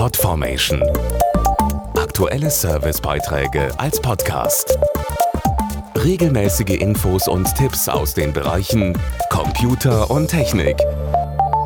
Podformation. Aktuelle Servicebeiträge als Podcast. Regelmäßige Infos und Tipps aus den Bereichen Computer und Technik.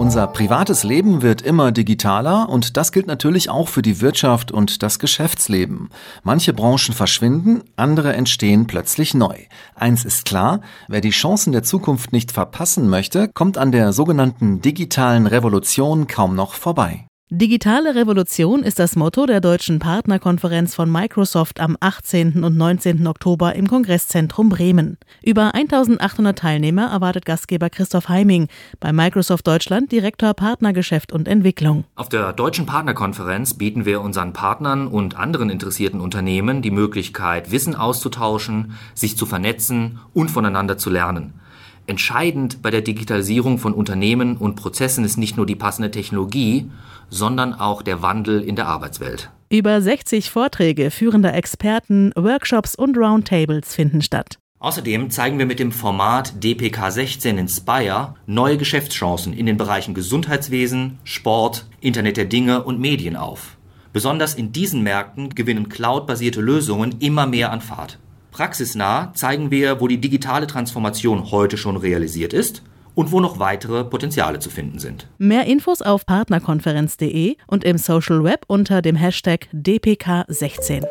Unser privates Leben wird immer digitaler und das gilt natürlich auch für die Wirtschaft und das Geschäftsleben. Manche Branchen verschwinden, andere entstehen plötzlich neu. Eins ist klar, wer die Chancen der Zukunft nicht verpassen möchte, kommt an der sogenannten digitalen Revolution kaum noch vorbei. Digitale Revolution ist das Motto der deutschen Partnerkonferenz von Microsoft am 18. und 19. Oktober im Kongresszentrum Bremen. Über 1800 Teilnehmer erwartet Gastgeber Christoph Heiming, bei Microsoft Deutschland Direktor Partnergeschäft und Entwicklung. Auf der deutschen Partnerkonferenz bieten wir unseren Partnern und anderen interessierten Unternehmen die Möglichkeit, Wissen auszutauschen, sich zu vernetzen und voneinander zu lernen. Entscheidend bei der Digitalisierung von Unternehmen und Prozessen ist nicht nur die passende Technologie, sondern auch der Wandel in der Arbeitswelt. Über 60 Vorträge führender Experten, Workshops und Roundtables finden statt. Außerdem zeigen wir mit dem Format DPK 16 Inspire neue Geschäftschancen in den Bereichen Gesundheitswesen, Sport, Internet der Dinge und Medien auf. Besonders in diesen Märkten gewinnen cloudbasierte Lösungen immer mehr an Fahrt. Praxisnah zeigen wir, wo die digitale Transformation heute schon realisiert ist und wo noch weitere Potenziale zu finden sind. Mehr Infos auf partnerkonferenz.de und im Social Web unter dem Hashtag DPK16.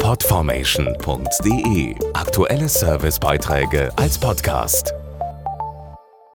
Podformation.de Aktuelle Servicebeiträge als Podcast.